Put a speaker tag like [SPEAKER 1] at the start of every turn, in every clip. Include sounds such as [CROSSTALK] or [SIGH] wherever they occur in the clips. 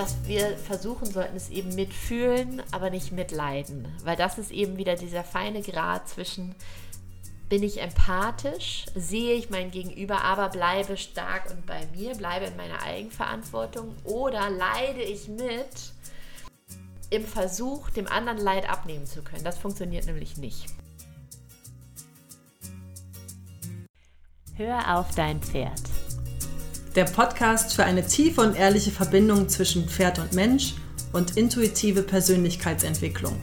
[SPEAKER 1] was wir versuchen sollten, ist eben mitfühlen, aber nicht mitleiden. Weil das ist eben wieder dieser feine Grad zwischen bin ich empathisch, sehe ich mein Gegenüber, aber bleibe stark und bei mir, bleibe in meiner Eigenverantwortung oder leide ich mit im Versuch, dem anderen Leid abnehmen zu können. Das funktioniert nämlich nicht. Hör auf dein Pferd.
[SPEAKER 2] Der Podcast für eine tiefe und ehrliche Verbindung zwischen Pferd und Mensch und intuitive Persönlichkeitsentwicklung.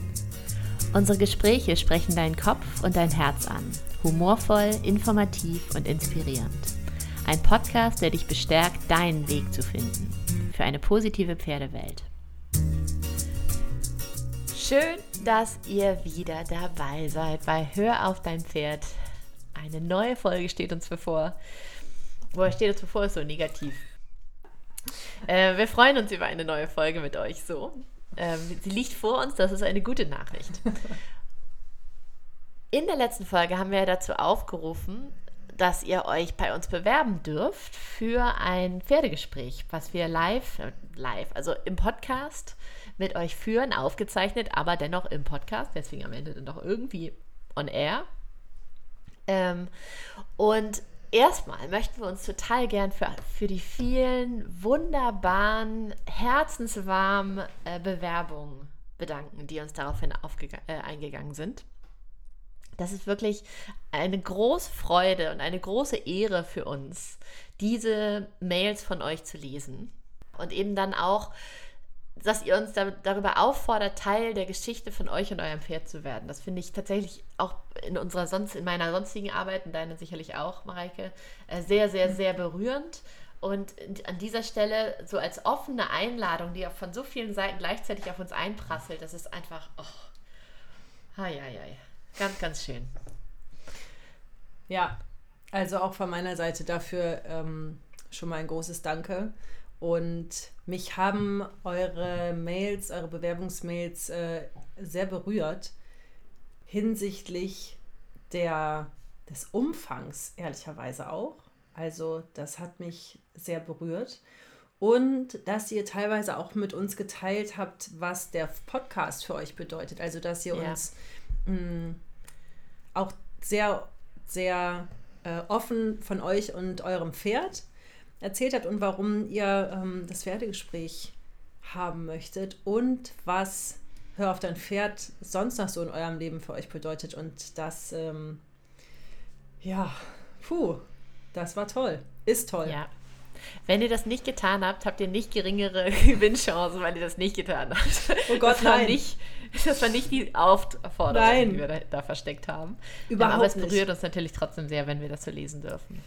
[SPEAKER 1] Unsere Gespräche sprechen deinen Kopf und dein Herz an humorvoll, informativ und inspirierend. Ein Podcast, der dich bestärkt, deinen Weg zu finden für eine positive Pferdewelt. Schön, dass ihr wieder dabei seid bei Hör auf dein Pferd. Eine neue Folge steht uns bevor. Woher steht uns bevor? Ist so negativ. Äh, wir freuen uns über eine neue Folge mit euch so. Ähm, sie liegt vor uns, das ist eine gute Nachricht. In der letzten Folge haben wir dazu aufgerufen, dass ihr euch bei uns bewerben dürft für ein Pferdegespräch, was wir live, äh, live, also im Podcast mit euch führen, aufgezeichnet, aber dennoch im Podcast, deswegen am Ende dann doch irgendwie on air. Ähm, und erstmal möchten wir uns total gern für, für die vielen wunderbaren, herzenswarmen äh, Bewerbungen bedanken, die uns daraufhin äh, eingegangen sind. Das ist wirklich eine große Freude und eine große Ehre für uns, diese Mails von euch zu lesen. Und eben dann auch, dass ihr uns da, darüber auffordert, Teil der Geschichte von euch und eurem Pferd zu werden. Das finde ich tatsächlich auch in unserer sonst, in meiner sonstigen Arbeit, und deine sicherlich auch, Mareike, äh, sehr, sehr, sehr berührend. Und an dieser Stelle so als offene Einladung, die von so vielen Seiten gleichzeitig auf uns einprasselt, das ist einfach, oh, hei. Ganz, ganz schön.
[SPEAKER 2] Ja, also auch von meiner Seite dafür ähm, schon mal ein großes Danke. Und mich haben eure Mails, eure Bewerbungsmails äh, sehr berührt hinsichtlich der, des Umfangs, ehrlicherweise auch. Also das hat mich sehr berührt. Und dass ihr teilweise auch mit uns geteilt habt, was der Podcast für euch bedeutet. Also dass ihr ja. uns mh, mm, auch sehr, sehr äh, offen von euch und eurem Pferd erzählt habt und warum ihr ähm, das Pferdegespräch haben möchtet und was Hör auf dein Pferd sonst noch so in eurem Leben für euch bedeutet. Und das, ähm, ja, puh, das war toll. Ist toll.
[SPEAKER 1] Ja. Wenn ihr das nicht getan habt, habt ihr nicht geringere [LAUGHS] Gewinnchancen, weil ihr das nicht getan habt.
[SPEAKER 2] Oh Gott,
[SPEAKER 1] das
[SPEAKER 2] nein.
[SPEAKER 1] Nicht, das war nicht die Aufforderung, Nein. die wir da, da versteckt haben.
[SPEAKER 2] Überhaupt
[SPEAKER 1] Aber es berührt
[SPEAKER 2] nicht.
[SPEAKER 1] uns natürlich trotzdem sehr, wenn wir das so lesen dürfen.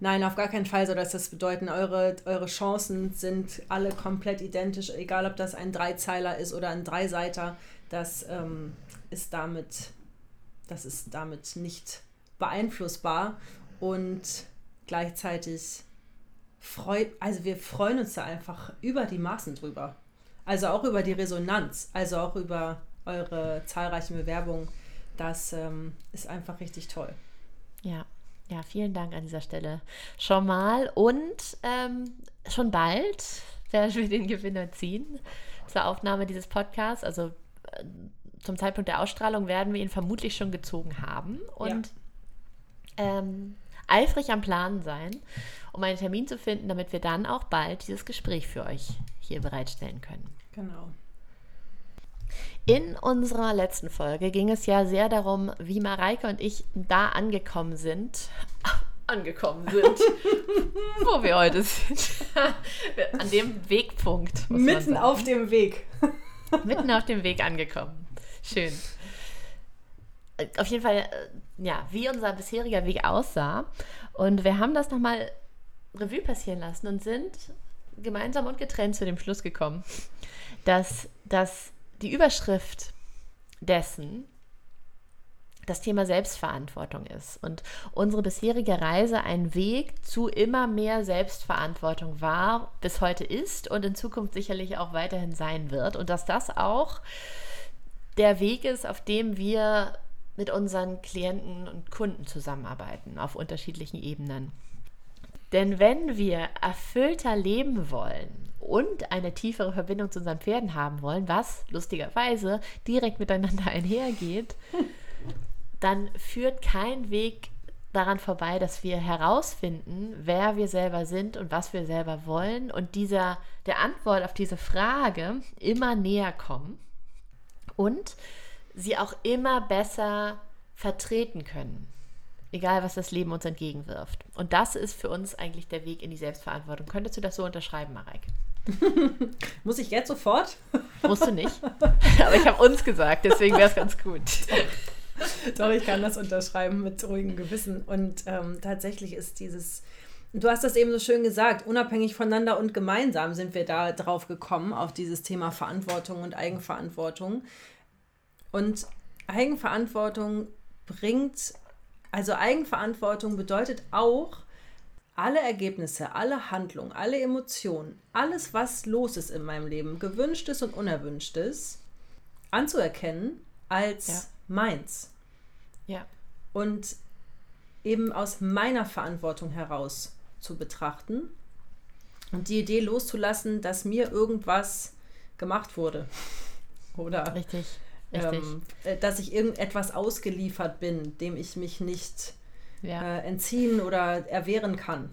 [SPEAKER 2] Nein, auf gar keinen Fall soll das das bedeuten. Eure, eure Chancen sind alle komplett identisch, egal ob das ein Dreizeiler ist oder ein Dreiseiter. Das ähm, ist damit, das ist damit nicht beeinflussbar und gleichzeitig freut, also wir freuen uns da einfach über die Maßen drüber. Also auch über die Resonanz, also auch über eure zahlreichen Bewerbungen. Das ähm, ist einfach richtig toll.
[SPEAKER 1] Ja, ja, vielen Dank an dieser Stelle schon mal. Und ähm, schon bald werden wir den Gewinner ziehen zur Aufnahme dieses Podcasts. Also äh, zum Zeitpunkt der Ausstrahlung werden wir ihn vermutlich schon gezogen haben und ja. ähm, eifrig am Plan sein, um einen Termin zu finden, damit wir dann auch bald dieses Gespräch für euch hier bereitstellen können.
[SPEAKER 2] Genau.
[SPEAKER 1] In unserer letzten Folge ging es ja sehr darum, wie Mareike und ich da angekommen sind. [LAUGHS] Angekommen sind, [LAUGHS] wo wir heute sind. [LAUGHS] An dem Wegpunkt.
[SPEAKER 2] Mitten auf dem Weg.
[SPEAKER 1] Mitten auf dem Weg angekommen. Schön. Auf jeden Fall, äh, ja, wie unser bisheriger Weg aussah. Und wir haben das nochmal Revue passieren lassen und sind gemeinsam und getrennt zu dem Schluss gekommen, dass das die Überschrift dessen das Thema Selbstverantwortung ist und unsere bisherige Reise ein Weg zu immer mehr Selbstverantwortung war, bis heute ist und in Zukunft sicherlich auch weiterhin sein wird und dass das auch der Weg ist, auf dem wir mit unseren Klienten und Kunden zusammenarbeiten auf unterschiedlichen Ebenen. Denn wenn wir erfüllter leben wollen und eine tiefere Verbindung zu unseren Pferden haben wollen, was lustigerweise direkt miteinander [LAUGHS] einhergeht, dann führt kein Weg daran vorbei, dass wir herausfinden, wer wir selber sind und was wir selber wollen und dieser der Antwort auf diese Frage immer näher kommen und sie auch immer besser vertreten können. Egal, was das Leben uns entgegenwirft. Und das ist für uns eigentlich der Weg in die Selbstverantwortung. Könntest du das so unterschreiben, Marek?
[SPEAKER 2] Muss ich jetzt sofort?
[SPEAKER 1] Musst du nicht. [LAUGHS] Aber ich habe uns gesagt, deswegen wäre es ganz gut.
[SPEAKER 2] Doch, ich kann das unterschreiben mit ruhigem Gewissen. Und ähm, tatsächlich ist dieses, du hast das eben so schön gesagt, unabhängig voneinander und gemeinsam sind wir da drauf gekommen, auf dieses Thema Verantwortung und Eigenverantwortung. Und Eigenverantwortung bringt, also Eigenverantwortung bedeutet auch, alle Ergebnisse, alle Handlungen, alle Emotionen, alles, was los ist in meinem Leben, gewünschtes und unerwünschtes, anzuerkennen als ja. meins.
[SPEAKER 1] Ja.
[SPEAKER 2] Und eben aus meiner Verantwortung heraus zu betrachten und die Idee loszulassen, dass mir irgendwas gemacht wurde. [LAUGHS] Oder
[SPEAKER 1] Richtig.
[SPEAKER 2] Ähm, äh, dass ich irgendetwas ausgeliefert bin, dem ich mich nicht ja. äh, entziehen oder erwehren kann.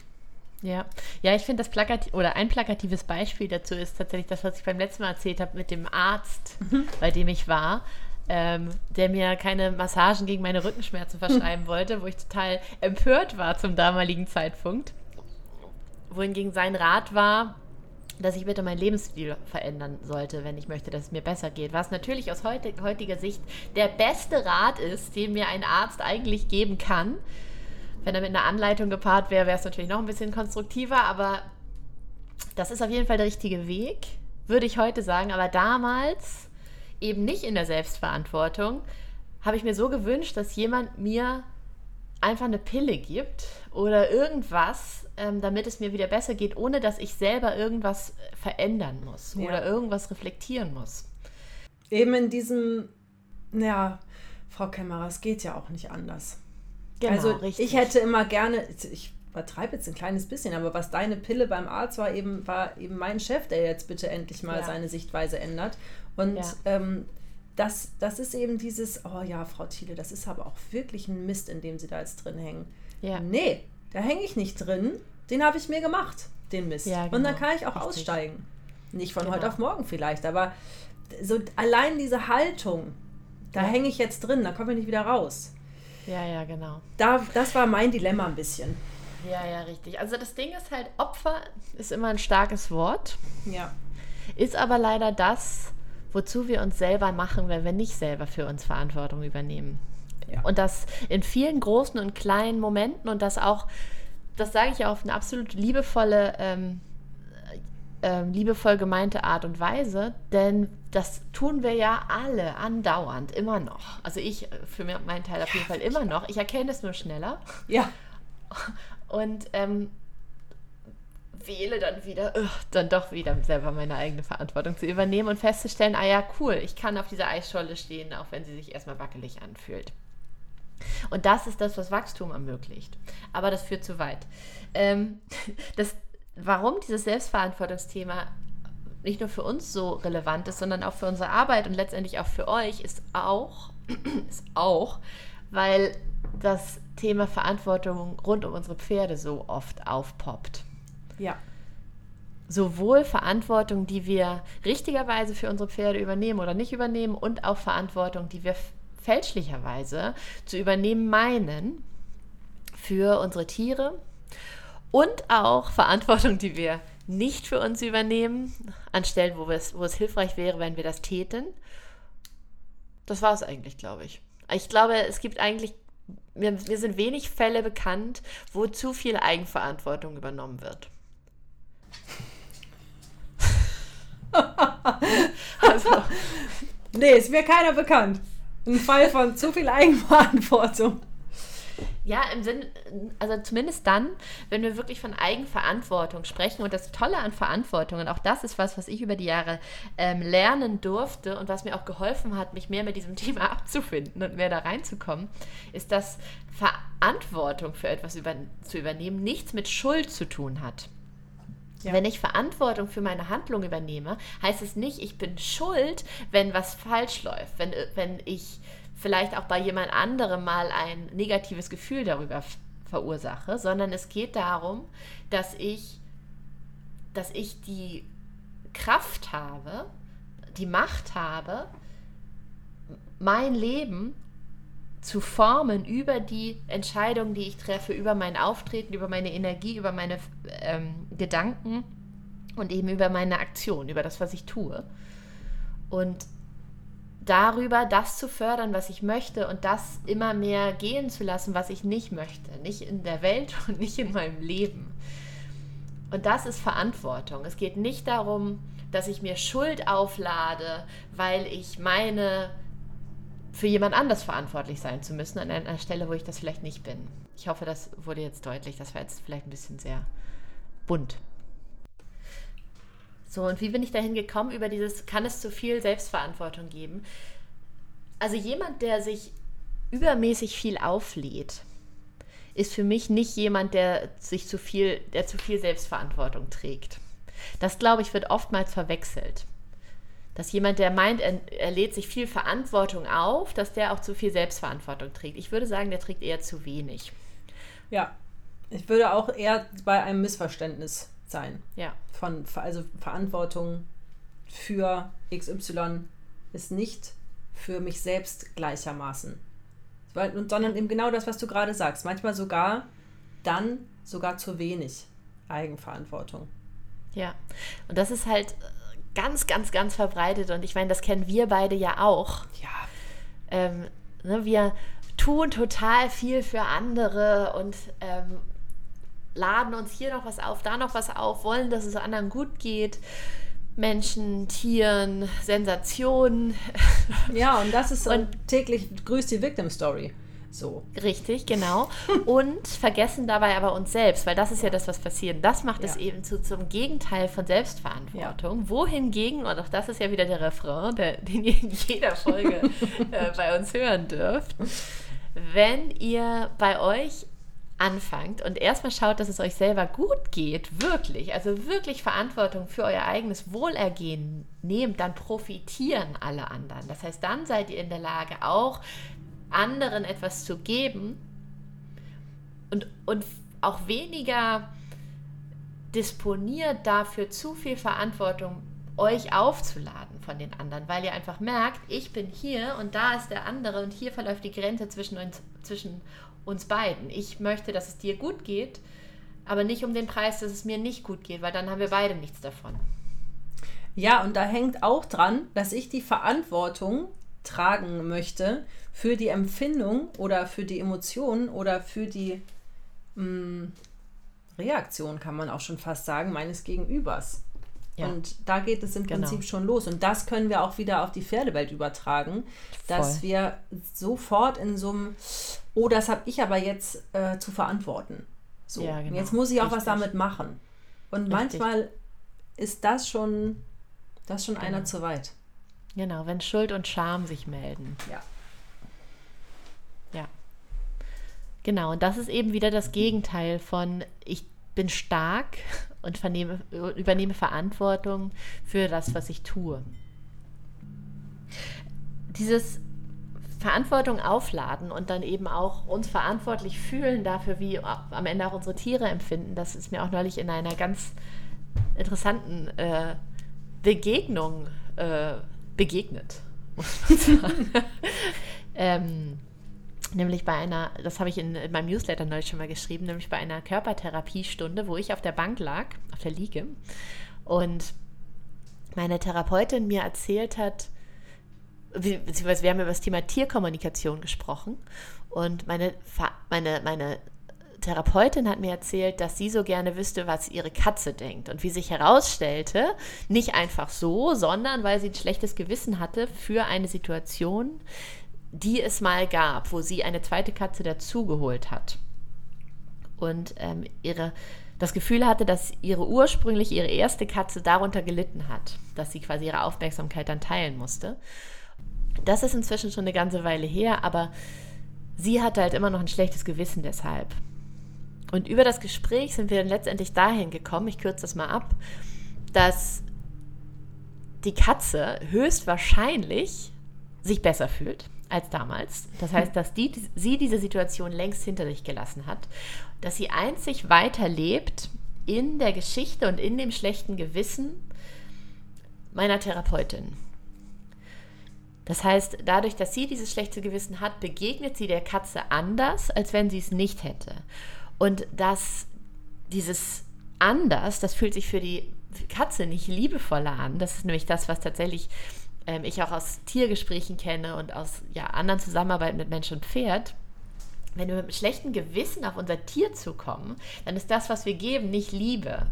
[SPEAKER 1] Ja, ja, ich finde das plakativ oder ein plakatives Beispiel dazu ist tatsächlich das, was ich beim letzten Mal erzählt habe mit dem Arzt, mhm. bei dem ich war, ähm, der mir keine Massagen gegen meine Rückenschmerzen [LAUGHS] verschreiben wollte, wo ich total empört war zum damaligen Zeitpunkt. Wohingegen sein Rat war, dass ich bitte meinen Lebensstil verändern sollte, wenn ich möchte, dass es mir besser geht. Was natürlich aus heutiger Sicht der beste Rat ist, den mir ein Arzt eigentlich geben kann. Wenn er mit einer Anleitung gepaart wäre, wäre es natürlich noch ein bisschen konstruktiver, aber das ist auf jeden Fall der richtige Weg, würde ich heute sagen. Aber damals, eben nicht in der Selbstverantwortung, habe ich mir so gewünscht, dass jemand mir einfach eine Pille gibt oder irgendwas, ähm, damit es mir wieder besser geht, ohne dass ich selber irgendwas verändern muss ja. oder irgendwas reflektieren muss.
[SPEAKER 2] Eben in diesem, ja, Frau Kämmerer, es geht ja auch nicht anders. Genau, also richtig. ich hätte immer gerne, ich übertreibe jetzt ein kleines bisschen, aber was deine Pille beim Arzt war, eben war eben mein Chef, der jetzt bitte endlich mal ja. seine Sichtweise ändert. Und ja. ähm, das, das ist eben dieses, oh ja, Frau Thiele, das ist aber auch wirklich ein Mist, in dem Sie da jetzt drin hängen. Ja. Nee, da hänge ich nicht drin. Den habe ich mir gemacht, den Mist. Ja, genau. Und dann genau. kann ich auch Richtig. aussteigen. Nicht von genau. heute auf morgen vielleicht, aber so allein diese Haltung, da ja. hänge ich jetzt drin, da komme ich nicht wieder raus.
[SPEAKER 1] Ja, ja, genau.
[SPEAKER 2] Da, das war mein Dilemma ein bisschen.
[SPEAKER 1] Ja, ja, richtig. Also das Ding ist halt, Opfer ist immer ein starkes Wort.
[SPEAKER 2] Ja.
[SPEAKER 1] Ist aber leider das, wozu wir uns selber machen, wenn wir nicht selber für uns Verantwortung übernehmen. Ja. Und das in vielen großen und kleinen Momenten und das auch, das sage ich auf eine absolut liebevolle, ähm, äh, liebevoll gemeinte Art und Weise, denn das tun wir ja alle andauernd, immer noch. Also ich für meinen Teil auf jeden Fall immer noch. Ich erkenne es nur schneller.
[SPEAKER 2] Ja. [LAUGHS]
[SPEAKER 1] Und ähm, wähle dann wieder, ugh, dann doch wieder selber meine eigene Verantwortung zu übernehmen und festzustellen, ah ja, cool, ich kann auf dieser Eisscholle stehen, auch wenn sie sich erstmal wackelig anfühlt. Und das ist das, was Wachstum ermöglicht. Aber das führt zu weit. Ähm, [LAUGHS] das, warum dieses Selbstverantwortungsthema nicht nur für uns so relevant ist, sondern auch für unsere Arbeit und letztendlich auch für euch, ist auch, [CLEARS THROAT] ist auch, weil das Thema Verantwortung rund um unsere Pferde so oft aufpoppt.
[SPEAKER 2] Ja.
[SPEAKER 1] Sowohl Verantwortung, die wir richtigerweise für unsere Pferde übernehmen oder nicht übernehmen, und auch Verantwortung, die wir fälschlicherweise zu übernehmen meinen für unsere Tiere und auch Verantwortung, die wir nicht für uns übernehmen, an Stellen, wo es, wo es hilfreich wäre, wenn wir das täten. Das war es eigentlich, glaube ich. Ich glaube, es gibt eigentlich, mir, mir sind wenig Fälle bekannt, wo zu viel Eigenverantwortung übernommen wird. [LAUGHS]
[SPEAKER 2] also. Nee, ist mir keiner bekannt. Ein Fall von zu viel Eigenverantwortung.
[SPEAKER 1] Ja, im Sinn, also zumindest dann, wenn wir wirklich von Eigenverantwortung sprechen. Und das Tolle an Verantwortung, und auch das ist was, was ich über die Jahre ähm, lernen durfte und was mir auch geholfen hat, mich mehr mit diesem [LAUGHS] Thema abzufinden und mehr da reinzukommen, ist, dass Verantwortung für etwas über, zu übernehmen nichts mit Schuld zu tun hat. Ja. Wenn ich Verantwortung für meine Handlung übernehme, heißt es nicht, ich bin schuld, wenn was falsch läuft, wenn, wenn ich vielleicht auch bei jemand anderem mal ein negatives Gefühl darüber verursache, sondern es geht darum, dass ich, dass ich die Kraft habe, die Macht habe, mein Leben zu formen über die Entscheidungen, die ich treffe, über mein Auftreten, über meine Energie, über meine ähm, Gedanken und eben über meine Aktion, über das, was ich tue. Und darüber das zu fördern, was ich möchte und das immer mehr gehen zu lassen, was ich nicht möchte. Nicht in der Welt und nicht in meinem Leben. Und das ist Verantwortung. Es geht nicht darum, dass ich mir Schuld auflade, weil ich meine, für jemand anders verantwortlich sein zu müssen, an einer Stelle, wo ich das vielleicht nicht bin. Ich hoffe, das wurde jetzt deutlich. Das war jetzt vielleicht ein bisschen sehr bunt. So, und wie bin ich dahin gekommen? Über dieses, kann es zu viel Selbstverantwortung geben? Also jemand, der sich übermäßig viel auflädt, ist für mich nicht jemand, der sich zu viel, der zu viel Selbstverantwortung trägt. Das, glaube ich, wird oftmals verwechselt. Dass jemand, der meint, er, er lädt sich viel Verantwortung auf, dass der auch zu viel Selbstverantwortung trägt. Ich würde sagen, der trägt eher zu wenig.
[SPEAKER 2] Ja, ich würde auch eher bei einem Missverständnis sein.
[SPEAKER 1] Ja.
[SPEAKER 2] Von, also Verantwortung für XY ist nicht für mich selbst gleichermaßen. sondern eben genau das, was du gerade sagst. Manchmal sogar dann sogar zu wenig Eigenverantwortung.
[SPEAKER 1] Ja, und das ist halt ganz, ganz, ganz verbreitet und ich meine, das kennen wir beide ja auch.
[SPEAKER 2] Ja.
[SPEAKER 1] Ähm, ne, wir tun total viel für andere und ähm, laden uns hier noch was auf, da noch was auf, wollen, dass es anderen gut geht. Menschen, Tieren, Sensationen. [LAUGHS]
[SPEAKER 2] Ja, und das ist und täglich grüßt die Victim Story. So.
[SPEAKER 1] Richtig, genau. Und vergessen dabei aber uns selbst, weil das ist ja das, was passiert. Das macht ja. es eben zu, zum Gegenteil von Selbstverantwortung. Ja. Wohingegen, und auch das ist ja wieder der Refrain, der, [LAUGHS] den ihr in jeder Folge [LAUGHS] äh, bei uns hören dürft, wenn ihr bei euch anfangt und erstmal schaut, dass es euch selber gut geht, wirklich, also wirklich Verantwortung für euer eigenes Wohlergehen nehmt, dann profitieren alle anderen. Das heißt, dann seid ihr in der Lage, auch anderen etwas zu geben und, und auch weniger disponiert dafür, zu viel Verantwortung euch aufzuladen von den anderen, weil ihr einfach merkt, ich bin hier und da ist der andere und hier verläuft die Grenze zwischen uns, zwischen uns beiden. Ich möchte, dass es dir gut geht, aber nicht um den Preis, dass es mir nicht gut geht, weil dann haben wir beide nichts davon.
[SPEAKER 2] Ja, und da hängt auch dran, dass ich die Verantwortung tragen möchte für die Empfindung oder für die Emotionen oder für die mh, mm, Reaktion, kann man auch schon fast sagen, meines Gegenübers. Ja. Und da geht es im genau. Prinzip schon los. Und das können wir auch wieder auf die Pferdewelt übertragen, Voll. dass wir sofort in so einem, oh, das habe ich aber jetzt äh, zu verantworten. So, ja, genau. jetzt muss ich auch Richtig. was damit machen. Und Richtig. manchmal ist das schon, das schon genau. einer zu weit.
[SPEAKER 1] Genau, wenn Schuld und Scham sich melden.
[SPEAKER 2] Ja.
[SPEAKER 1] Ja. Genau, und das ist eben wieder das Gegenteil von ich bin stark und vernehme, übernehme Verantwortung für das, was ich tue. Dieses Verantwortung aufladen und dann eben auch uns verantwortlich fühlen dafür, wie am Ende auch unsere Tiere empfinden, das ist mir auch neulich in einer ganz interessanten äh, Begegnung äh, begegnet, muss man [LAUGHS] sagen. [LAUGHS] ähm, nämlich bei einer, das habe ich in, in, meinem Newsletter neulich schon mal geschrieben, nämlich bei einer Körpertherapiestunde, wo ich auf der Bank lag, auf der Liege, und meine Therapeutin mir erzählt hat, beziehungsweise wir haben über das Thema Tierkommunikation gesprochen und meine, meine, meine Therapeutin hat mir erzählt, dass sie so gerne wüsste, was ihre Katze denkt. Und wie sich herausstellte, nicht einfach so, sondern weil sie ein schlechtes Gewissen hatte für eine Situation, die es mal gab, wo sie eine zweite Katze dazugeholt hat. Und ähm, ihre, das Gefühl hatte, dass ihre ursprünglich ihre erste Katze darunter gelitten hat, dass sie quasi ihre Aufmerksamkeit dann teilen musste. Das ist inzwischen schon eine ganze Weile her, aber sie hatte halt immer noch ein schlechtes Gewissen deshalb. Und über das Gespräch sind wir dann letztendlich dahin gekommen, ich kürze das mal ab, dass die Katze höchstwahrscheinlich sich besser fühlt als damals. Das heißt, dass die, sie diese Situation längst hinter sich gelassen hat, dass sie einzig weiterlebt in der Geschichte und in dem schlechten Gewissen meiner Therapeutin. Das heißt, dadurch, dass sie dieses schlechte Gewissen hat, begegnet sie der Katze anders, als wenn sie es nicht hätte. Und dass dieses anders, das fühlt sich für die Katze nicht liebevoller an. Das ist nämlich das, was tatsächlich ähm, ich auch aus Tiergesprächen kenne und aus ja, anderen Zusammenarbeiten mit Mensch und Pferd. Wenn wir mit einem schlechten Gewissen auf unser Tier zukommen, dann ist das, was wir geben, nicht Liebe,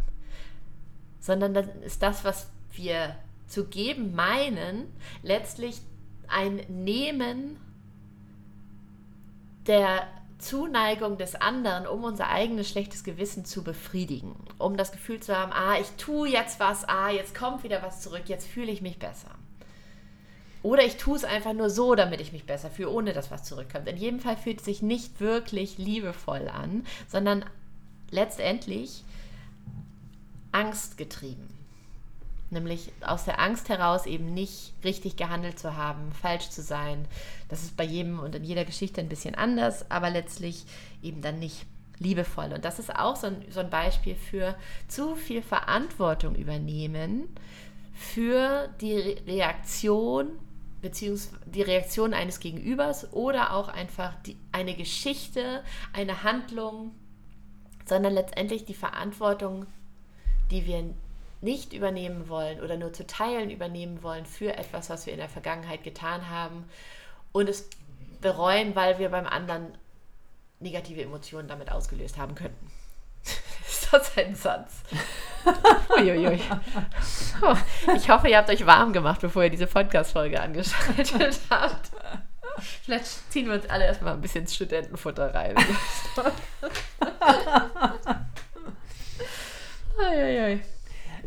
[SPEAKER 1] sondern dann ist das, was wir zu geben meinen, letztlich ein Nehmen der Zuneigung des anderen, um unser eigenes schlechtes Gewissen zu befriedigen. Um das Gefühl zu haben, ah, ich tue jetzt was, ah, jetzt kommt wieder was zurück, jetzt fühle ich mich besser. Oder ich tue es einfach nur so, damit ich mich besser fühle, ohne dass was zurückkommt. In jedem Fall fühlt es sich nicht wirklich liebevoll an, sondern letztendlich angstgetrieben. Nämlich aus der Angst heraus eben nicht richtig gehandelt zu haben, falsch zu sein. Das ist bei jedem und in jeder Geschichte ein bisschen anders, aber letztlich eben dann nicht liebevoll. Und das ist auch so ein, so ein Beispiel für zu viel Verantwortung übernehmen für die Reaktion beziehungsweise die Reaktion eines Gegenübers oder auch einfach die, eine Geschichte, eine Handlung, sondern letztendlich die Verantwortung, die wir nicht übernehmen wollen oder nur zu Teilen übernehmen wollen für etwas, was wir in der Vergangenheit getan haben und es bereuen, weil wir beim anderen negative Emotionen damit ausgelöst haben könnten. [LAUGHS] Ist das ein Satz? [LAUGHS] Uiuiui. Oh, ich hoffe, ihr habt euch warm gemacht, bevor ihr diese Podcast-Folge angeschaltet [LAUGHS] habt. Vielleicht ziehen wir uns alle erstmal ein bisschen Studentenfutter rein. [LAUGHS]
[SPEAKER 2] Uiuiui.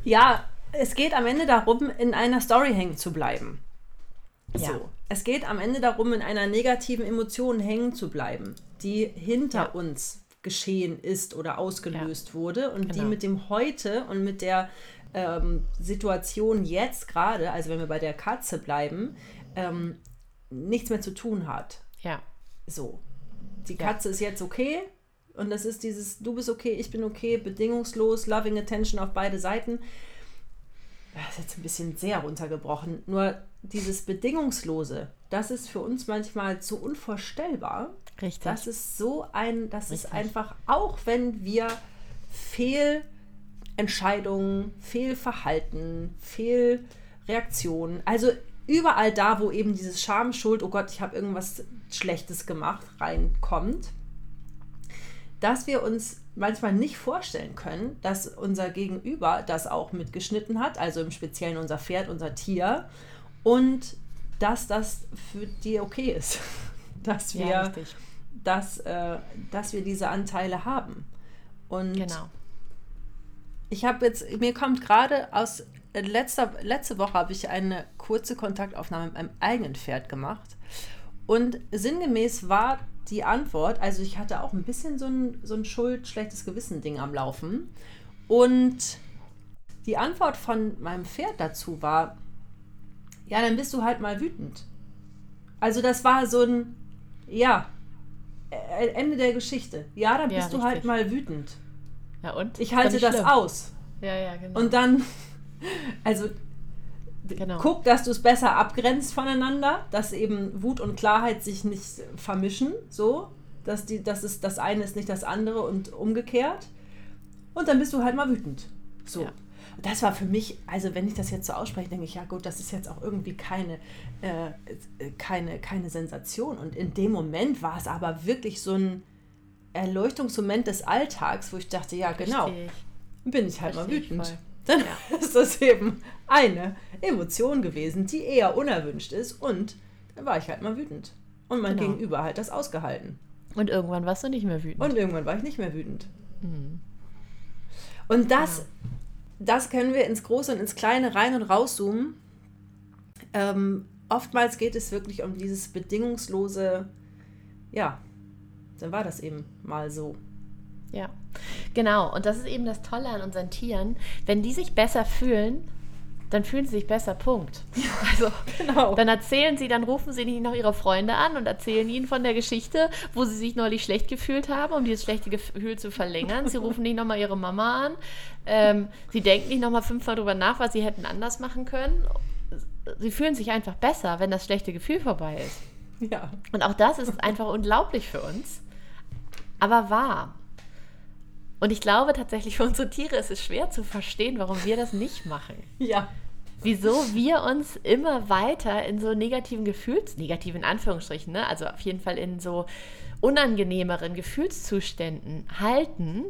[SPEAKER 2] Ja, es geht am Ende darum, in einer Story hängen zu bleiben. Ja. So. Es geht am Ende darum, in einer negativen Emotion hängen zu bleiben, die hinter ja. uns geschehen ist oder ausgelöst ja. wurde und genau. die mit dem Heute und mit der ähm, Situation jetzt gerade, also wenn wir bei der Katze bleiben, ähm, nichts mehr zu tun hat.
[SPEAKER 1] Ja.
[SPEAKER 2] So. Die Katze ist jetzt okay, und das ist dieses, du bist okay, ich bin okay, bedingungslos, loving attention auf beide Seiten. Das ist jetzt ein bisschen sehr runtergebrochen. Nur dieses Bedingungslose, das ist für uns manchmal zu unvorstellbar.
[SPEAKER 1] Richtig.
[SPEAKER 2] Das ist so ein, das Richtig. ist einfach, auch wenn wir Fehlentscheidungen, Fehlverhalten, Fehlreaktionen, also überall da, wo eben dieses Scham, Schuld, oh Gott, ich habe irgendwas Schlechtes gemacht, reinkommt, dass wir uns manchmal nicht vorstellen können, dass unser Gegenüber das auch mitgeschnitten hat, also im Speziellen unser Pferd, unser Tier, und dass das für die okay ist, [LAUGHS] dass wir, ja, dass, äh, dass wir diese Anteile haben. Und
[SPEAKER 1] genau.
[SPEAKER 2] ich habe jetzt, mir kommt gerade aus letzter, letzte Woche habe ich eine kurze Kontaktaufnahme mit meinem eigenen Pferd gemacht. Und sinngemäß war die Antwort, also ich hatte auch ein bisschen so ein, so ein Schuld, schlechtes Gewissen-Ding am Laufen. Und die Antwort von meinem Pferd dazu war, ja, dann bist du halt mal wütend. Also das war so ein, ja, äh, Ende der Geschichte. Ja, dann bist ja, du halt mal wütend.
[SPEAKER 1] Ja, und?
[SPEAKER 2] Ich halte das schlimm. aus.
[SPEAKER 1] Ja, ja, genau.
[SPEAKER 2] Und dann, [LAUGHS] also Genau. Guck, dass du es besser abgrenzt voneinander, dass eben Wut und Klarheit sich nicht vermischen, so, dass die, das ist das eine ist nicht das andere und umgekehrt. Und dann bist du halt mal wütend. So. Ja. Das war für mich, also wenn ich das jetzt so ausspreche, denke ich, ja gut, das ist jetzt auch irgendwie keine, äh, keine, keine Sensation. Und in dem Moment war es aber wirklich so ein Erleuchtungsmoment des Alltags, wo ich dachte, ja genau, Richtig. bin ich halt Richtig mal wütend. Voll [LAUGHS] dann ja. ist das eben eine Emotion gewesen, die eher unerwünscht ist und dann war ich halt mal wütend. Und mein genau. Gegenüber hat das ausgehalten.
[SPEAKER 1] Und irgendwann warst du nicht mehr wütend.
[SPEAKER 2] Und irgendwann war ich nicht mehr wütend. Mhm. Und das, ja. Das können wir ins Große und ins Kleine rein und rauszoomen. Ähm, oftmals geht es wirklich um dieses bedingungslose, ja, dann war das eben mal so.
[SPEAKER 1] Ja. Genau, und das ist eben das Tolle an unseren Tieren. Wenn die sich besser fühlen, dann fühlen sie sich besser, Punkt. [LAUGHS] Also, genau. dann erzählen sie, dann rufen sie nicht noch ihre Freunde an und erzählen ihnen von der Geschichte, wo sie sich neulich schlecht gefühlt haben, um dieses schlechte Gefühl zu verlängern. Sie rufen nicht nochmal ihre Mama an. Ähm, sie denken nicht nochmal fünfmal drüber nach, was sie hätten anders machen können. Sie fühlen sich einfach besser, wenn das schlechte Gefühl vorbei ist. Ja. Und auch das ist einfach unglaublich für uns, aber wahr. Und ich glaube tatsächlich, für unsere Tiere ist es schwer zu verstehen, warum wir das nicht machen.
[SPEAKER 2] Ja.
[SPEAKER 1] Wieso wir uns immer weiter in so negativen Gefühls, negativen Anführungsstrichen, ne? also auf jeden Fall in so unangenehmeren Gefühlszuständen halten,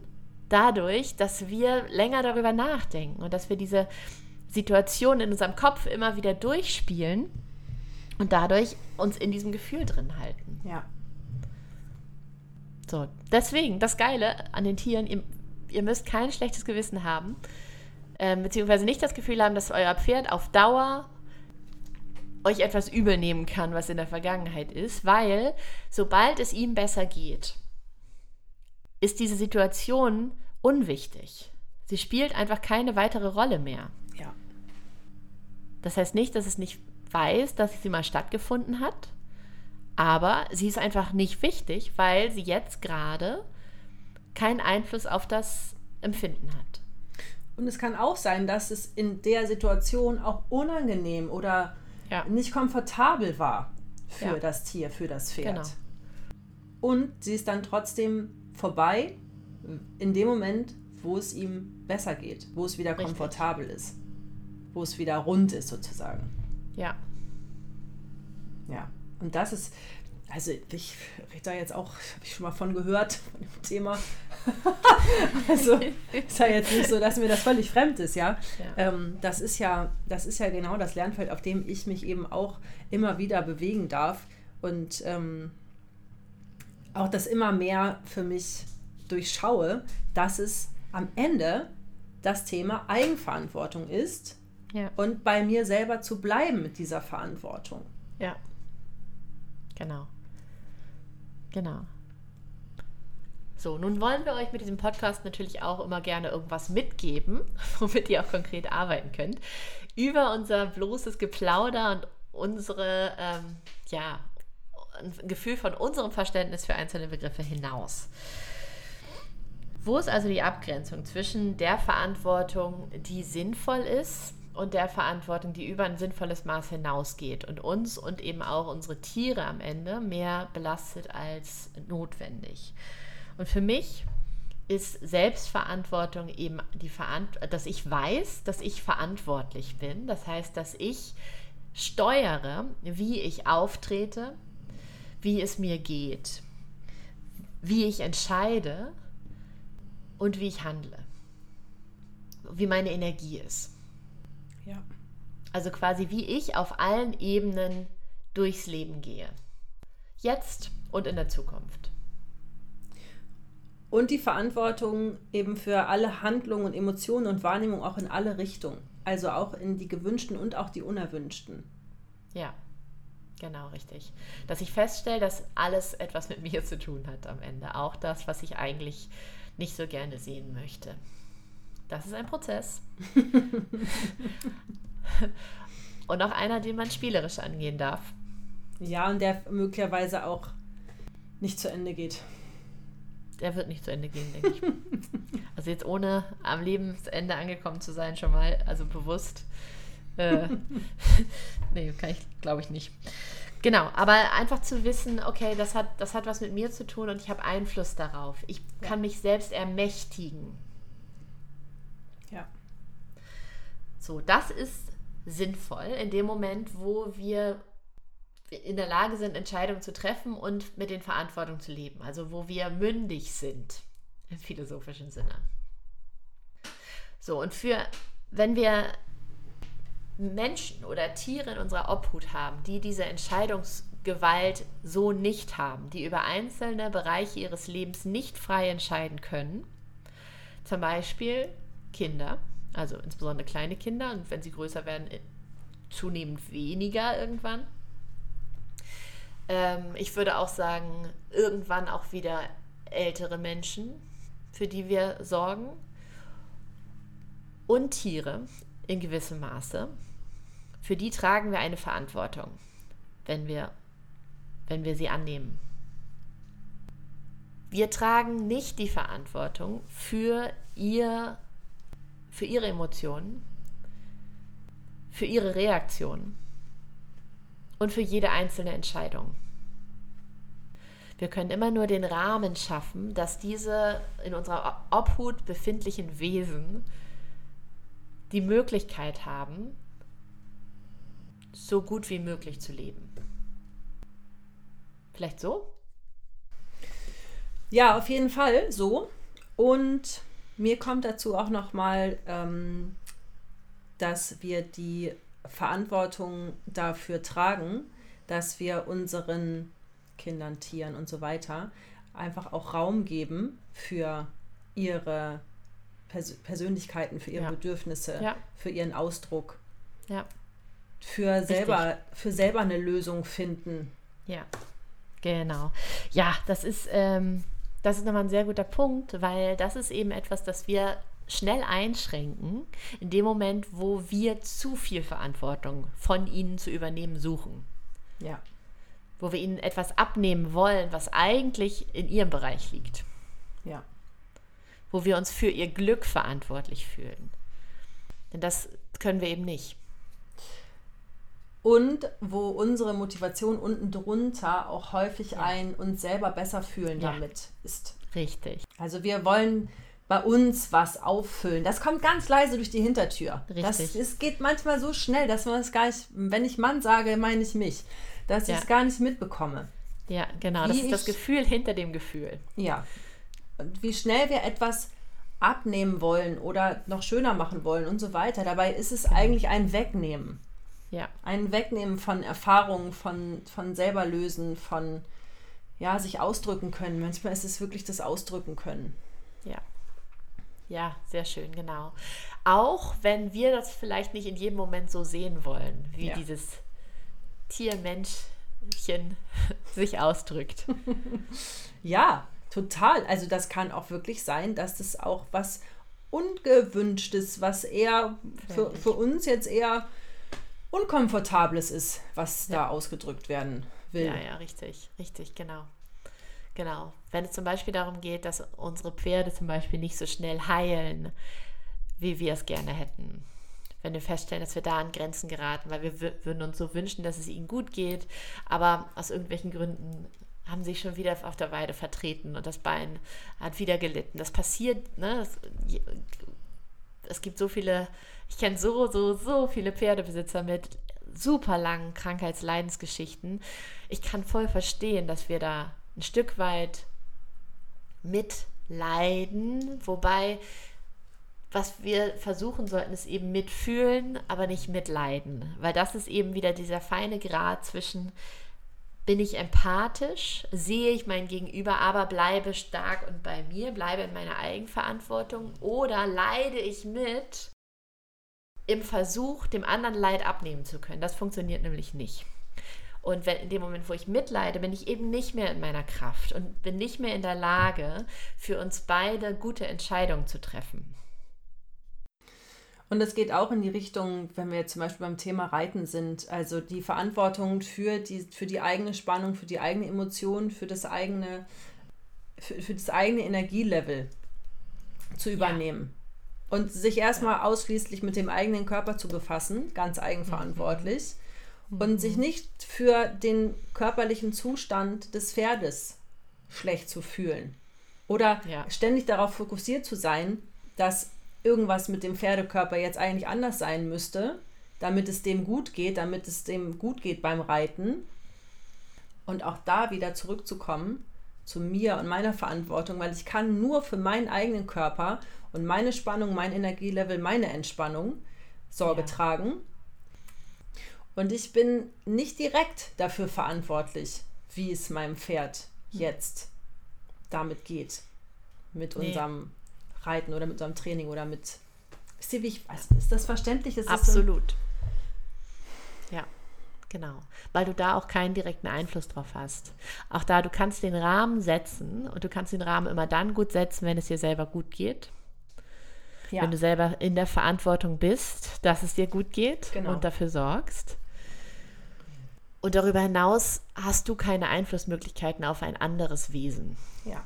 [SPEAKER 1] dadurch, dass wir länger darüber nachdenken und dass wir diese Situation in unserem Kopf immer wieder durchspielen und dadurch uns in diesem Gefühl drin halten.
[SPEAKER 2] Ja.
[SPEAKER 1] So, deswegen, das Geile an den Tieren, ihr, ihr müsst kein schlechtes Gewissen haben, ähm, beziehungsweise nicht das Gefühl haben, dass euer Pferd auf Dauer euch etwas übel nehmen kann, was in der Vergangenheit ist, weil sobald es ihm besser geht, ist diese Situation unwichtig. Sie spielt einfach keine weitere Rolle mehr.
[SPEAKER 2] Ja.
[SPEAKER 1] Das heißt nicht, dass es nicht weiß, dass sie mal stattgefunden hat, aber sie ist einfach nicht wichtig, weil sie jetzt gerade keinen Einfluss auf das Empfinden hat.
[SPEAKER 2] Und es kann auch sein, dass es in der Situation auch unangenehm oder ja. nicht komfortabel war für ja. das Tier, für das Pferd. Genau. Und sie ist dann trotzdem vorbei in dem Moment, wo es ihm besser geht, wo es wieder Richtig. komfortabel ist, wo es wieder rund ist sozusagen.
[SPEAKER 1] Ja.
[SPEAKER 2] Ja. Und das ist, also ich rede da jetzt auch, habe ich schon mal von gehört, von dem Thema. [LAUGHS] also ist ja jetzt nicht so, dass mir das völlig fremd ist, ja. ja. Ähm, das ist ja, das ist ja genau das Lernfeld, auf dem ich mich eben auch immer wieder bewegen darf. Und ähm, auch das immer mehr für mich durchschaue, dass es am Ende das Thema Eigenverantwortung ist ja. und bei mir selber zu bleiben mit dieser Verantwortung.
[SPEAKER 1] Ja. Genau. Genau. So, nun wollen wir euch mit diesem Podcast natürlich auch immer gerne irgendwas mitgeben, [LAUGHS] womit ihr auch konkret arbeiten könnt. Über unser bloßes Geplauder und unsere, ähm, ja, ein Gefühl von unserem Verständnis für einzelne Begriffe hinaus. Wo ist also die Abgrenzung zwischen der Verantwortung, die sinnvoll ist, und der Verantwortung, die über ein sinnvolles Maß hinausgeht und uns und eben auch unsere Tiere am Ende mehr belastet als notwendig. Und für mich ist Selbstverantwortung eben die Verantwortung, dass ich weiß, dass ich verantwortlich bin. Das heißt, dass ich steuere, wie ich auftrete, wie es mir geht, wie ich entscheide und wie ich handle, wie meine Energie ist.
[SPEAKER 2] Ja.
[SPEAKER 1] Also quasi wie ich auf allen Ebenen durchs Leben gehe. Jetzt und in der Zukunft.
[SPEAKER 2] Und die Verantwortung eben für alle Handlungen und Emotionen und Wahrnehmungen auch in alle Richtungen. Also auch in die gewünschten und auch die unerwünschten.
[SPEAKER 1] Ja, genau, richtig. Dass ich feststelle, dass alles etwas mit [LAUGHS] mir zu tun hat am Ende. Auch das, was ich eigentlich nicht so gerne sehen möchte. Das ist ein Prozess. [LAUGHS] und auch einer, den man spielerisch angehen darf.
[SPEAKER 2] Ja, und der möglicherweise auch nicht zu Ende geht.
[SPEAKER 1] Der wird nicht zu Ende gehen, denke ich. [LAUGHS] also jetzt ohne am Lebensende angekommen zu sein, schon mal, also bewusst. Äh, [LAUGHS] nee, kann ich, glaube ich nicht. Genau, aber einfach zu wissen, okay, das hat, das hat was mit mir zu tun und ich habe Einfluss darauf. Ich kann mich selbst ermächtigen.
[SPEAKER 2] Ja.
[SPEAKER 1] So, das ist sinnvoll in dem Moment, wo wir in der Lage sind, Entscheidungen zu treffen und mit den Verantwortungen zu leben. Also wo wir mündig sind, im philosophischen Sinne. So, und für, wenn wir Menschen oder Tiere in unserer Obhut haben, die diese Entscheidungsgewalt so nicht haben, die über einzelne Bereiche ihres Lebens nicht frei entscheiden können, zum Beispiel Kinder, also insbesondere kleine Kinder und wenn sie größer werden, äh, zunehmend weniger irgendwann. Ähm, ich würde auch sagen, irgendwann auch wieder ältere Menschen, für die wir sorgen, und Tiere in gewissem Maße, für die tragen wir eine Verantwortung, wenn wir, wenn wir sie annehmen. Wir tragen nicht die Verantwortung für, ihr, für ihre Emotionen, für ihre Reaktionen und für jede einzelne Entscheidung. Wir können immer nur den Rahmen schaffen, dass diese in unserer Obhut befindlichen Wesen die Möglichkeit haben, so gut wie möglich zu leben. Vielleicht so?
[SPEAKER 2] Ja, auf jeden Fall so. Und mir kommt dazu auch nochmal, ähm, dass wir die Verantwortung dafür tragen, dass wir unseren Kindern, Tieren und so weiter einfach auch Raum geben für ihre Pers Persönlichkeiten, für ihre ja. Bedürfnisse, ja. für ihren Ausdruck. Ja. Für selber, für selber eine Lösung finden.
[SPEAKER 1] Ja, genau. Ja, das ist, ähm, das ist nochmal ein sehr guter Punkt, weil das ist eben etwas, das wir schnell einschränken, in dem Moment, wo wir zu viel Verantwortung von ihnen zu übernehmen suchen. Ja. Wo wir ihnen etwas abnehmen wollen, was eigentlich in ihrem Bereich liegt. Ja wo wir uns für ihr Glück verantwortlich fühlen. Denn das können wir eben nicht.
[SPEAKER 2] Und wo unsere Motivation unten drunter auch häufig ja. ein uns selber besser fühlen ja. damit ist.
[SPEAKER 1] Richtig.
[SPEAKER 2] Also wir wollen bei uns was auffüllen. Das kommt ganz leise durch die Hintertür. Richtig. Das, es geht manchmal so schnell, dass man es gar nicht, wenn ich Mann sage, meine ich mich, dass ja. ich es gar nicht mitbekomme.
[SPEAKER 1] Ja, genau. Wie das ist ich, das Gefühl hinter dem Gefühl.
[SPEAKER 2] Ja, und wie schnell wir etwas abnehmen wollen oder noch schöner machen wollen und so weiter. Dabei ist es genau. eigentlich ein Wegnehmen. Ja. Ein Wegnehmen von Erfahrungen, von, von selber lösen, von ja, sich ausdrücken können. Manchmal ist es wirklich das Ausdrücken können.
[SPEAKER 1] Ja. Ja, sehr schön, genau. Auch wenn wir das vielleicht nicht in jedem Moment so sehen wollen, wie ja. dieses Tiermenschchen [LAUGHS] sich ausdrückt. [LAUGHS]
[SPEAKER 2] ja, Total. Also das kann auch wirklich sein, dass das auch was Ungewünschtes, was eher für, für uns jetzt eher Unkomfortables ist, was ja. da ausgedrückt werden will.
[SPEAKER 1] Ja, ja, richtig, richtig, genau. Genau. Wenn es zum Beispiel darum geht, dass unsere Pferde zum Beispiel nicht so schnell heilen, wie wir es gerne hätten. Wenn wir feststellen, dass wir da an Grenzen geraten, weil wir würden uns so wünschen, dass es ihnen gut geht, aber aus irgendwelchen Gründen haben sich schon wieder auf der Weide vertreten und das Bein hat wieder gelitten. Das passiert, ne? Es, es gibt so viele, ich kenne so, so, so viele Pferdebesitzer mit super langen Krankheitsleidensgeschichten. Ich kann voll verstehen, dass wir da ein Stück weit mitleiden, wobei was wir versuchen sollten, ist eben mitfühlen, aber nicht mitleiden, weil das ist eben wieder dieser feine Grad zwischen bin ich empathisch, sehe ich mein Gegenüber, aber bleibe stark und bei mir, bleibe in meiner Eigenverantwortung oder leide ich mit im Versuch, dem anderen Leid abnehmen zu können. Das funktioniert nämlich nicht. Und wenn, in dem Moment, wo ich mitleide, bin ich eben nicht mehr in meiner Kraft und bin nicht mehr in der Lage, für uns beide gute Entscheidungen zu treffen.
[SPEAKER 2] Und das geht auch in die Richtung, wenn wir zum Beispiel beim Thema Reiten sind, also die Verantwortung für die, für die eigene Spannung, für die eigene Emotion, für das eigene, für, für das eigene Energielevel zu übernehmen. Ja. Und sich erstmal ausschließlich mit dem eigenen Körper zu befassen, ganz eigenverantwortlich. Mhm. Und sich nicht für den körperlichen Zustand des Pferdes schlecht zu fühlen. Oder ja. ständig darauf fokussiert zu sein, dass irgendwas mit dem Pferdekörper jetzt eigentlich anders sein müsste, damit es dem gut geht, damit es dem gut geht beim Reiten. Und auch da wieder zurückzukommen zu mir und meiner Verantwortung, weil ich kann nur für meinen eigenen Körper und meine Spannung, mein Energielevel, meine Entspannung Sorge ja. tragen. Und ich bin nicht direkt dafür verantwortlich, wie es meinem Pferd hm. jetzt damit geht. Mit nee. unserem Reiten oder mit so einem Training oder mit. Ihr, wie ich weiß? Ist das verständlich? Ist
[SPEAKER 1] Absolut.
[SPEAKER 2] Das
[SPEAKER 1] ja, Genau, weil du da auch keinen direkten Einfluss drauf hast. Auch da, du kannst den Rahmen setzen und du kannst den Rahmen immer dann gut setzen, wenn es dir selber gut geht. Ja. Wenn du selber in der Verantwortung bist, dass es dir gut geht genau. und dafür sorgst. Und darüber hinaus hast du keine Einflussmöglichkeiten auf ein anderes Wesen.
[SPEAKER 2] Ja.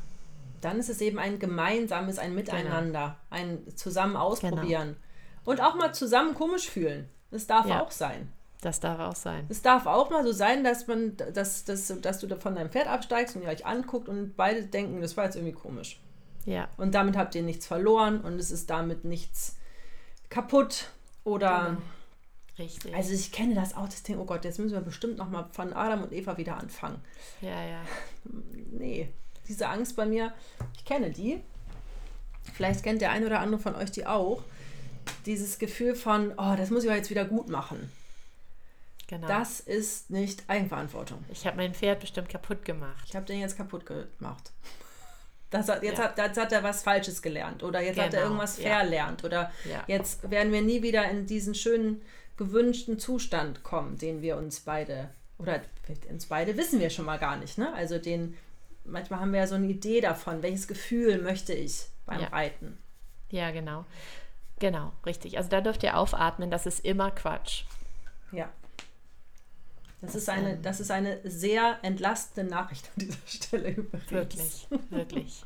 [SPEAKER 2] Dann ist es eben ein gemeinsames, ein Miteinander, genau. ein zusammen ausprobieren genau. und auch mal zusammen komisch fühlen. Das darf ja. auch sein.
[SPEAKER 1] Das darf auch sein.
[SPEAKER 2] Es darf auch mal so sein, dass man, dass, dass, dass du von deinem Pferd absteigst und ihr euch anguckt und beide denken, das war jetzt irgendwie komisch.
[SPEAKER 1] Ja.
[SPEAKER 2] Und damit habt ihr nichts verloren und es ist damit nichts kaputt oder. Genau.
[SPEAKER 1] Richtig.
[SPEAKER 2] Also ich kenne das auch, das Ding, oh Gott, jetzt müssen wir bestimmt nochmal von Adam und Eva wieder anfangen.
[SPEAKER 1] Ja, ja.
[SPEAKER 2] Nee, diese Angst bei mir, ich kenne die. Vielleicht kennt der ein oder andere von euch die auch. Dieses Gefühl von, oh, das muss ich jetzt wieder gut machen. Genau. Das ist nicht Eigenverantwortung.
[SPEAKER 1] Ich habe mein Pferd bestimmt kaputt gemacht.
[SPEAKER 2] Ich habe den jetzt kaputt gemacht. Das hat, jetzt, ja. hat, jetzt hat er was Falsches gelernt oder jetzt genau. hat er genau. irgendwas verlernt ja. oder ja. jetzt werden wir nie wieder in diesen schönen gewünschten Zustand kommen, den wir uns beide oder uns beide wissen wir schon mal gar nicht. Ne? Also den manchmal haben wir ja so eine Idee davon, welches Gefühl möchte ich beim Reiten.
[SPEAKER 1] Ja, genau. Genau, richtig. Also da dürft ihr aufatmen, das ist immer Quatsch.
[SPEAKER 2] Ja. Das, ist eine, das ist eine sehr entlastende Nachricht an dieser [LAUGHS] Stelle übrigens.
[SPEAKER 1] Wirklich, wirklich.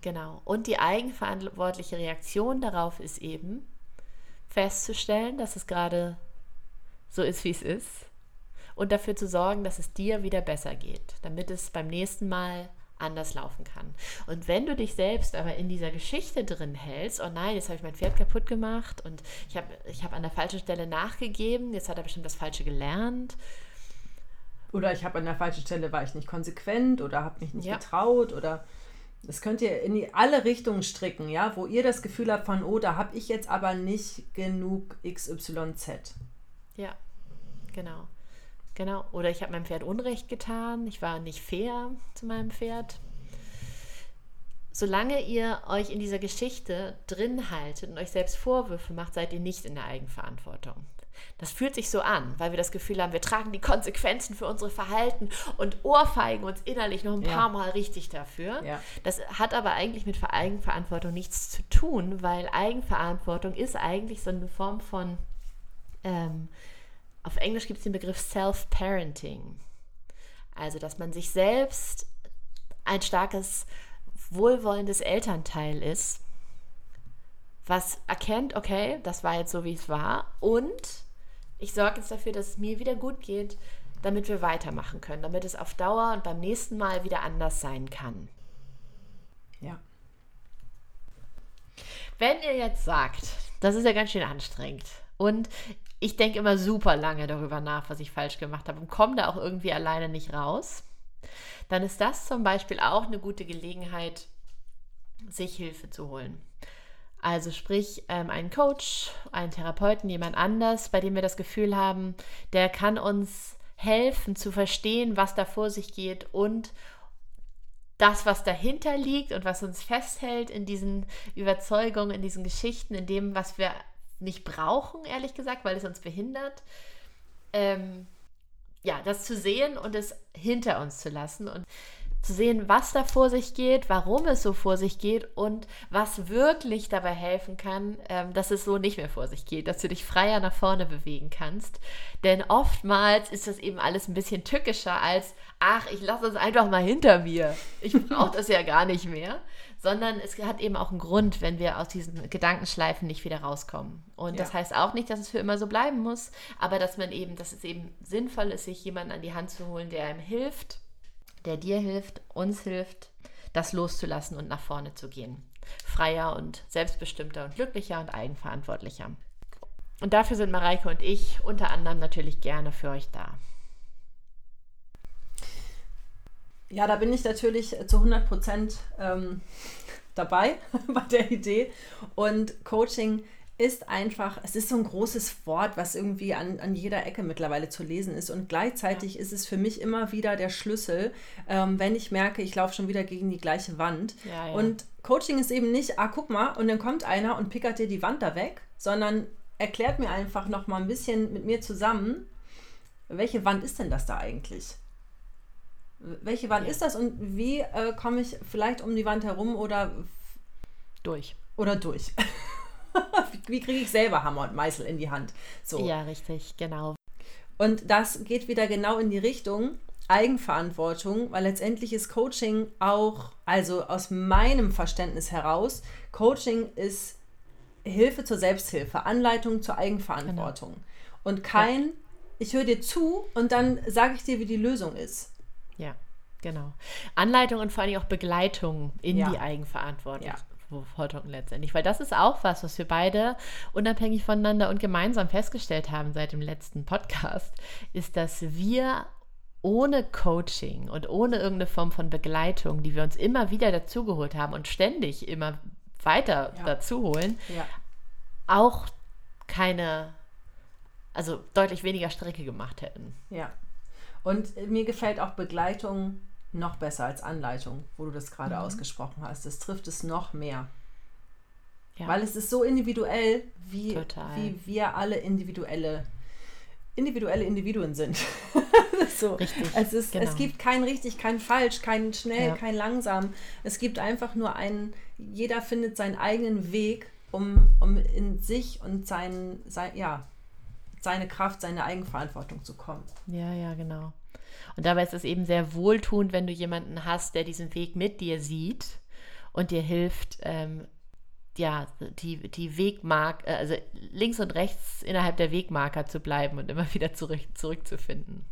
[SPEAKER 1] genau. Und die eigenverantwortliche Reaktion darauf ist eben festzustellen, dass es gerade so ist, wie es ist. Und dafür zu sorgen, dass es dir wieder besser geht, damit es beim nächsten Mal anders laufen kann. Und wenn du dich selbst aber in dieser Geschichte drin hältst, oh nein, jetzt habe ich mein Pferd kaputt gemacht und ich habe ich hab an der falschen Stelle nachgegeben, jetzt hat er bestimmt das Falsche gelernt.
[SPEAKER 2] Oder ich habe an der falschen Stelle, war ich nicht konsequent oder habe mich nicht ja. getraut oder das könnt ihr in die, alle Richtungen stricken, ja, wo ihr das Gefühl habt von, oh, da habe ich jetzt aber nicht genug XYZ.
[SPEAKER 1] Ja, genau. Genau. Oder ich habe meinem Pferd Unrecht getan. Ich war nicht fair zu meinem Pferd. Solange ihr euch in dieser Geschichte drin haltet und euch selbst Vorwürfe macht, seid ihr nicht in der Eigenverantwortung. Das fühlt sich so an, weil wir das Gefühl haben, wir tragen die Konsequenzen für unsere Verhalten und ohrfeigen uns innerlich noch ein paar ja. Mal richtig dafür. Ja. Das hat aber eigentlich mit Eigenverantwortung nichts zu tun, weil Eigenverantwortung ist eigentlich so eine Form von ähm, auf Englisch gibt es den Begriff Self-Parenting. Also, dass man sich selbst ein starkes, wohlwollendes Elternteil ist, was erkennt, okay, das war jetzt so, wie es war, und ich sorge jetzt dafür, dass es mir wieder gut geht, damit wir weitermachen können, damit es auf Dauer und beim nächsten Mal wieder anders sein kann.
[SPEAKER 2] Ja.
[SPEAKER 1] Wenn ihr jetzt sagt, das ist ja ganz schön anstrengend und ich denke immer super lange darüber nach, was ich falsch gemacht habe und komme da auch irgendwie alleine nicht raus, dann ist das zum Beispiel auch eine gute Gelegenheit, sich Hilfe zu holen. Also sprich ähm, einen Coach, einen Therapeuten, jemand anders, bei dem wir das Gefühl haben, der kann uns helfen zu verstehen, was da vor sich geht und das, was dahinter liegt und was uns festhält in diesen Überzeugungen, in diesen Geschichten, in dem, was wir nicht brauchen, ehrlich gesagt, weil es uns behindert. Ähm, ja, das zu sehen und es hinter uns zu lassen und zu sehen, was da vor sich geht, warum es so vor sich geht und was wirklich dabei helfen kann, ähm, dass es so nicht mehr vor sich geht, dass du dich freier nach vorne bewegen kannst. Denn oftmals ist das eben alles ein bisschen tückischer als, ach, ich lasse es einfach mal hinter mir. Ich brauche das ja gar nicht mehr. Sondern es hat eben auch einen Grund, wenn wir aus diesen Gedankenschleifen nicht wieder rauskommen. Und ja. das heißt auch nicht, dass es für immer so bleiben muss, aber dass man eben, dass es eben sinnvoll ist, sich jemanden an die Hand zu holen, der einem hilft der dir hilft, uns hilft, das loszulassen und nach vorne zu gehen. Freier und selbstbestimmter und glücklicher und eigenverantwortlicher. Und dafür sind Mareike und ich unter anderem natürlich gerne für euch da.
[SPEAKER 2] Ja, da bin ich natürlich zu 100 Prozent ähm, dabei [LAUGHS] bei der Idee. Und Coaching ist einfach, es ist so ein großes Wort, was irgendwie an, an jeder Ecke mittlerweile zu lesen ist. Und gleichzeitig ist es für mich immer wieder der Schlüssel, ähm, wenn ich merke, ich laufe schon wieder gegen die gleiche Wand. Ja, ja. Und Coaching ist eben nicht, ah, guck mal, und dann kommt einer und pickert dir die Wand da weg, sondern erklärt mir einfach noch mal ein bisschen mit mir zusammen, welche Wand ist denn das da eigentlich? Welche Wand ja. ist das und wie äh, komme ich vielleicht um die Wand herum oder
[SPEAKER 1] durch?
[SPEAKER 2] Oder durch. [LAUGHS] wie kriege ich selber Hammer und Meißel in die Hand?
[SPEAKER 1] So. Ja, richtig, genau.
[SPEAKER 2] Und das geht wieder genau in die Richtung Eigenverantwortung, weil letztendlich ist Coaching auch, also aus meinem Verständnis heraus, Coaching ist Hilfe zur Selbsthilfe, Anleitung zur Eigenverantwortung. Genau. Und kein, ja. ich höre dir zu und dann sage ich dir, wie die Lösung ist.
[SPEAKER 1] Ja, genau. Anleitung und vor allem auch Begleitung in ja. die Eigenverantwortung. Ja. Verantwortung letztendlich. Weil das ist auch was, was wir beide unabhängig voneinander und gemeinsam festgestellt haben seit dem letzten Podcast, ist, dass wir ohne Coaching und ohne irgendeine Form von Begleitung, die wir uns immer wieder dazugeholt haben und ständig immer weiter ja. dazuholen, ja. auch keine, also deutlich weniger Strecke gemacht hätten.
[SPEAKER 2] Ja. Und mir gefällt auch Begleitung noch besser als Anleitung, wo du das gerade mhm. ausgesprochen hast. Das trifft es noch mehr. Ja. Weil es ist so individuell, wie, wie wir alle individuelle, individuelle Individuen sind. [LAUGHS] so. Richtig, es, ist, genau. es gibt kein richtig, kein falsch, kein schnell, ja. kein langsam. Es gibt einfach nur einen, jeder findet seinen eigenen Weg, um, um in sich und sein, sein, ja, seine Kraft, seine Eigenverantwortung zu kommen.
[SPEAKER 1] Ja, ja, genau. Und dabei ist es eben sehr wohltuend, wenn du jemanden hast, der diesen Weg mit dir sieht und dir hilft, ähm, ja, die, die Wegmark, äh, also links und rechts innerhalb der Wegmarker zu bleiben und immer [LAUGHS] wieder zurück, zurückzufinden.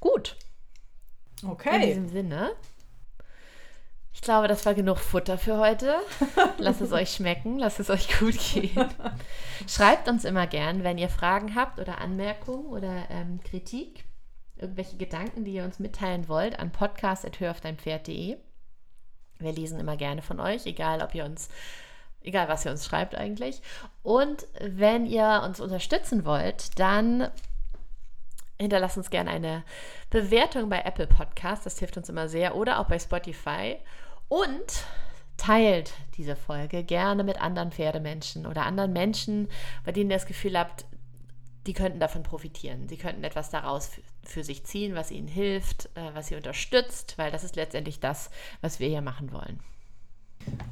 [SPEAKER 1] Gut.
[SPEAKER 2] Okay.
[SPEAKER 1] In diesem Sinne ich glaube, das war genug Futter für heute. Lasst es euch schmecken, lasst es euch gut gehen. Schreibt uns immer gern, wenn ihr Fragen habt oder Anmerkungen oder ähm, Kritik, irgendwelche Gedanken, die ihr uns mitteilen wollt, an podcast.höraufdeinpferd.de. Wir lesen immer gerne von euch, egal ob ihr uns, egal was ihr uns schreibt eigentlich. Und wenn ihr uns unterstützen wollt, dann hinterlasst uns gerne eine Bewertung bei Apple Podcast, das hilft uns immer sehr, oder auch bei Spotify. Und teilt diese Folge gerne mit anderen Pferdemenschen oder anderen Menschen, bei denen ihr das Gefühl habt, die könnten davon profitieren. Sie könnten etwas daraus für sich ziehen, was ihnen hilft, äh, was sie unterstützt, weil das ist letztendlich das, was wir hier machen wollen.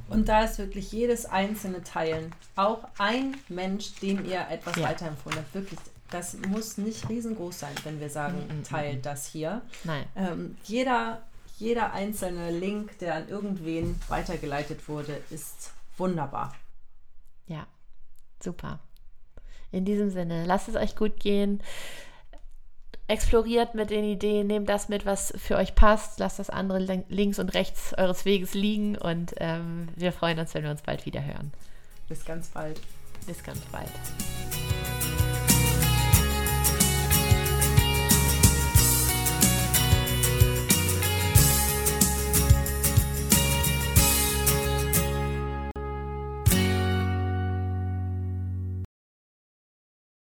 [SPEAKER 2] Und da ist wirklich jedes einzelne Teilen, auch ein Mensch, dem ihr etwas ja. weiterempfohlen habt, wirklich, das muss nicht riesengroß sein, wenn wir sagen, mm, mm, mm, teilt das hier.
[SPEAKER 1] Nein.
[SPEAKER 2] Ähm, jeder jeder einzelne Link, der an irgendwen weitergeleitet wurde, ist wunderbar.
[SPEAKER 1] Ja, super. In diesem Sinne, lasst es euch gut gehen. Exploriert mit den Ideen, nehmt das mit, was für euch passt. Lasst das andere links und rechts eures Weges liegen und ähm, wir freuen uns, wenn wir uns bald wieder hören.
[SPEAKER 2] Bis ganz bald.
[SPEAKER 1] Bis ganz bald.